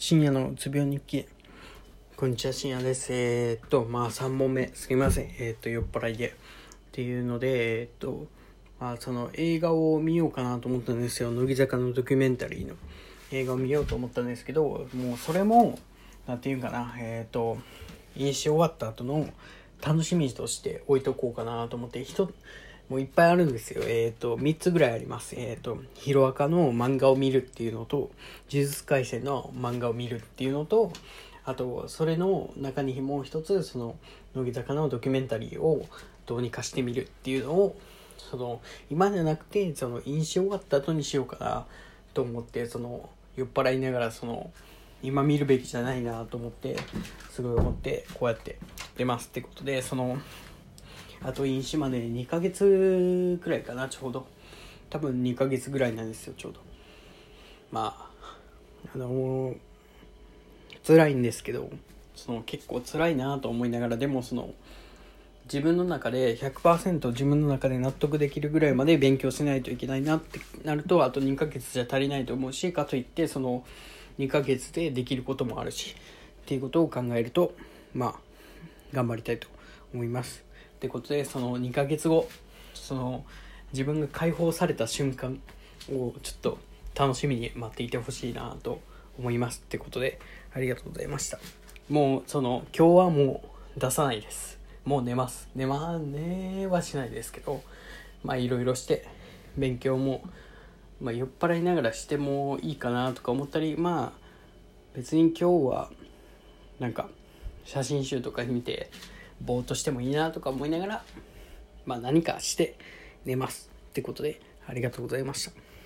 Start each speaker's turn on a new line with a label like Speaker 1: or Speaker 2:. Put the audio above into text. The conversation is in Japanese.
Speaker 1: 深夜のうつ病日記。こんにちは、深夜です。えー、っと、まあ3問目、すみません。えー、っと、酔っ払いで。っていうので、えー、っと、まあその映画を見ようかなと思ったんですよ。乃木坂のドキュメンタリーの映画を見ようと思ったんですけど、もうそれも、なんていうかな、えっと、飲酒終わった後の楽しみとして置いとこうかなと思って、もういっぱいあるんですよ。えっ、ー、と、3つぐらいあります。えっ、ー、と、ヒロアカの漫画を見るっていうのと、呪術廻戦の漫画を見るっていうのと、あと、それの中にもう一つ、その、乃木坂のドキュメンタリーをどうにかしてみるっていうのを、その、今じゃなくて、その、印象終わった後にしようかなと思って、その、酔っ払いながら、その、今見るべきじゃないなと思って、すごい思って、こうやって出ますってことで、その、あと飲酒まで2ヶ月くらいかなちょうど。多分2ヶ月ぐらいなんですよちょうど。まああのー、辛いんですけどその結構辛いなと思いながらでもその自分の中で100%自分の中で納得できるぐらいまで勉強しないといけないなってなるとあと2ヶ月じゃ足りないと思うしかといってその2ヶ月でできることもあるしっていうことを考えるとまあ頑張りたいと思います。ってことでその2ヶ月後その自分が解放された瞬間をちょっと楽しみに待っていてほしいなと思いますってことでありがとうございました。もうその今日はもう出さないです。もう寝ます。寝ま寝はしないですけどまあいろいろして勉強も、まあ、酔っ払いながらしてもいいかなとか思ったりまあ別に今日はなんか写真集とか見てぼーっとしてもいいなとか思いながら、まあ何かして寝ます。ってことで、ありがとうございました。